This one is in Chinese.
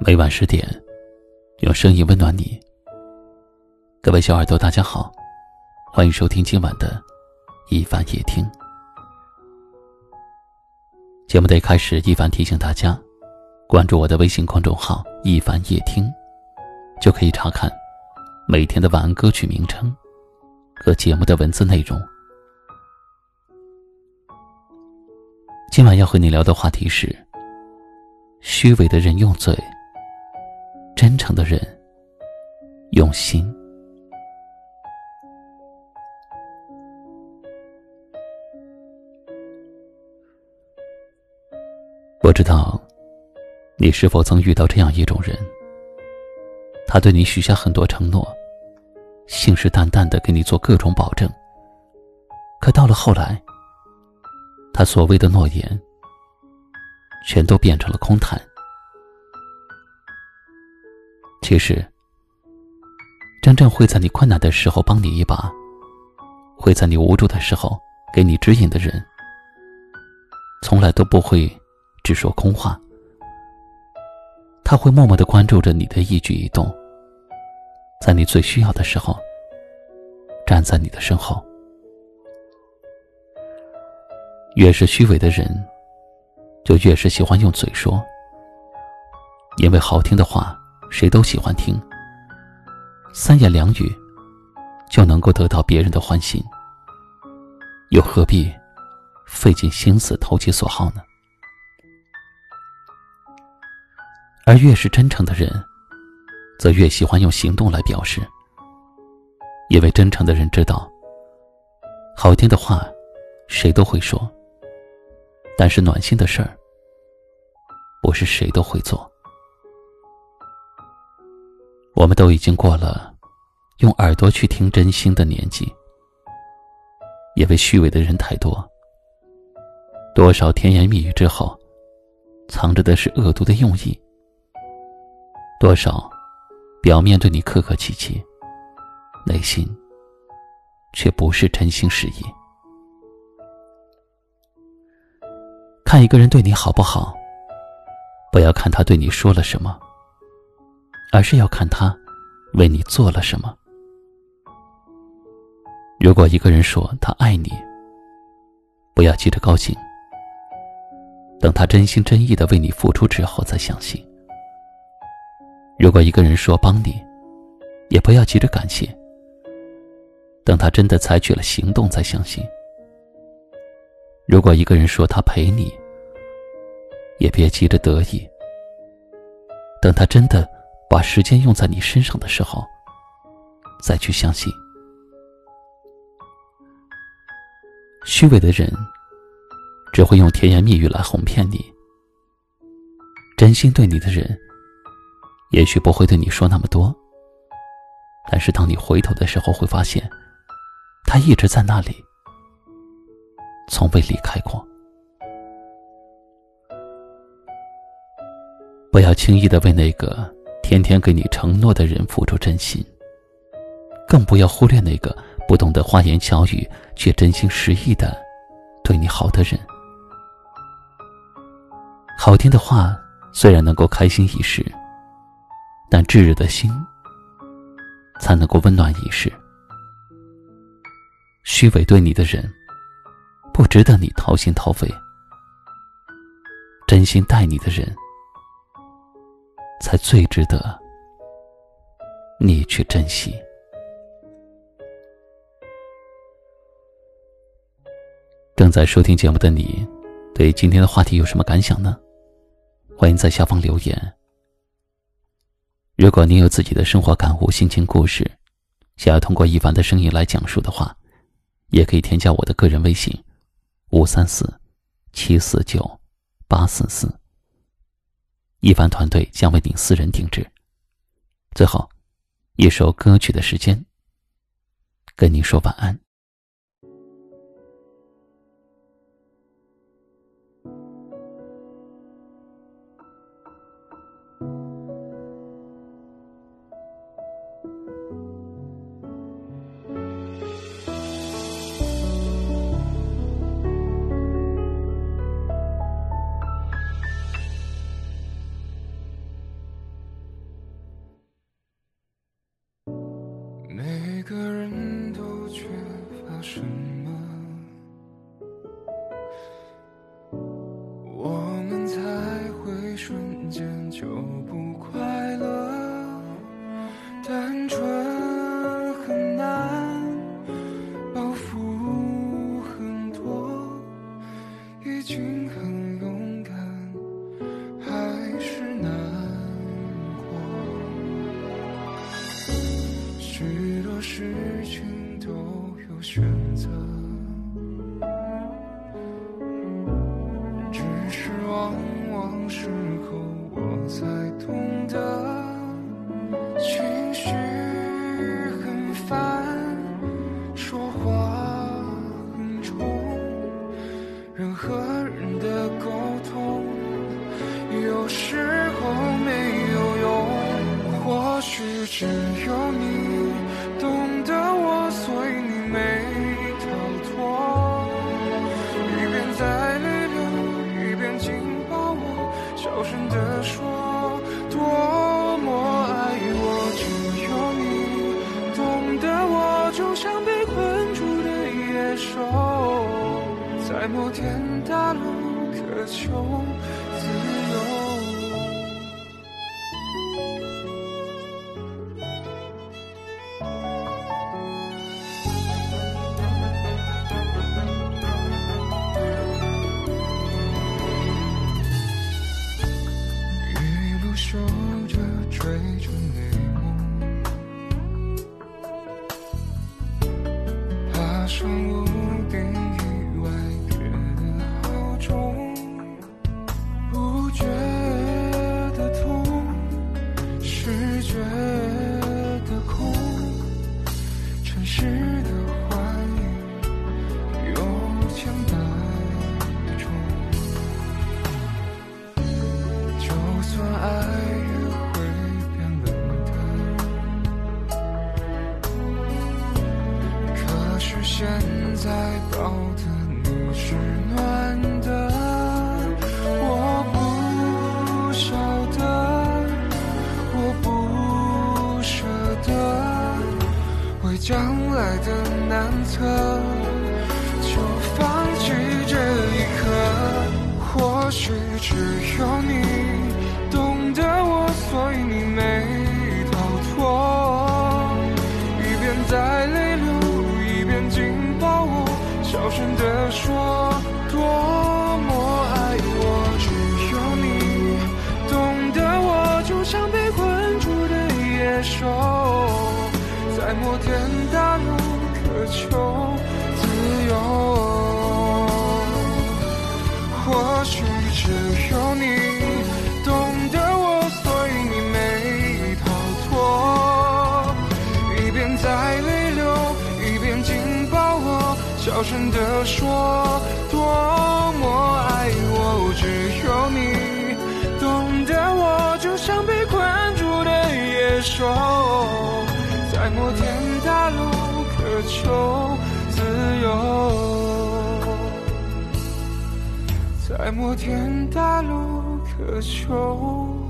每晚十点，用声音温暖你。各位小耳朵，大家好，欢迎收听今晚的一凡夜听。节目的一开始，一凡提醒大家，关注我的微信公众号“一凡夜听”，就可以查看每天的晚安歌曲名称和节目的文字内容。今晚要和你聊的话题是：虚伪的人用嘴。真诚的人，用心。不知道你是否曾遇到这样一种人，他对你许下很多承诺，信誓旦旦的给你做各种保证，可到了后来，他所谓的诺言，全都变成了空谈。其实，真正会在你困难的时候帮你一把，会在你无助的时候给你指引的人，从来都不会只说空话。他会默默的关注着你的一举一动，在你最需要的时候，站在你的身后。越是虚伪的人，就越是喜欢用嘴说，因为好听的话。谁都喜欢听，三言两语就能够得到别人的欢心，又何必费尽心思投其所好呢？而越是真诚的人，则越喜欢用行动来表示，因为真诚的人知道，好听的话谁都会说，但是暖心的事儿，不是谁都会做。我们都已经过了用耳朵去听真心的年纪，因为虚伪的人太多。多少甜言蜜语之后，藏着的是恶毒的用意；多少表面对你客客气气，内心却不是真心实意。看一个人对你好不好，不要看他对你说了什么。而是要看他为你做了什么。如果一个人说他爱你，不要急着高兴，等他真心真意的为你付出之后再相信。如果一个人说帮你，也不要急着感谢，等他真的采取了行动再相信。如果一个人说他陪你，也别急着得意，等他真的。把时间用在你身上的时候，再去相信。虚伪的人只会用甜言蜜语来哄骗你，真心对你的人，也许不会对你说那么多。但是当你回头的时候，会发现，他一直在那里，从未离开过。不要轻易的为那个。天天给你承诺的人付出真心，更不要忽略那个不懂得花言巧语却真心实意的对你好的人。好听的话虽然能够开心一时，但炙热的心才能够温暖一世。虚伪对你的人，不值得你掏心掏肺；真心待你的人。才最值得你去珍惜。正在收听节目的你，对今天的话题有什么感想呢？欢迎在下方留言。如果你有自己的生活感悟、心情故事，想要通过一凡的声音来讲述的话，也可以添加我的个人微信：五三四七四九八四四。一凡团队将为您私人定制。最后，一首歌曲的时间，跟您说晚安。间就不快乐？单纯很难，包袱很多，已经很勇敢，还是难过。许多事情都有选择，手，在摩天大楼渴求自觉得痛，是觉得空，城市的幻影有千百种。就算爱也会变冷的，可是现在抱的将来的难测，就放弃这一刻。或许只有你懂得我，所以你没逃脱。一边在泪流，一边紧抱我，小声地说多或许只有你懂得我，所以你没逃脱。一边在泪流，一边紧抱我，小声地说多么爱我。只有你懂得我，就像被困住的野兽，在摩天大楼渴求自由。在摩天大楼渴求。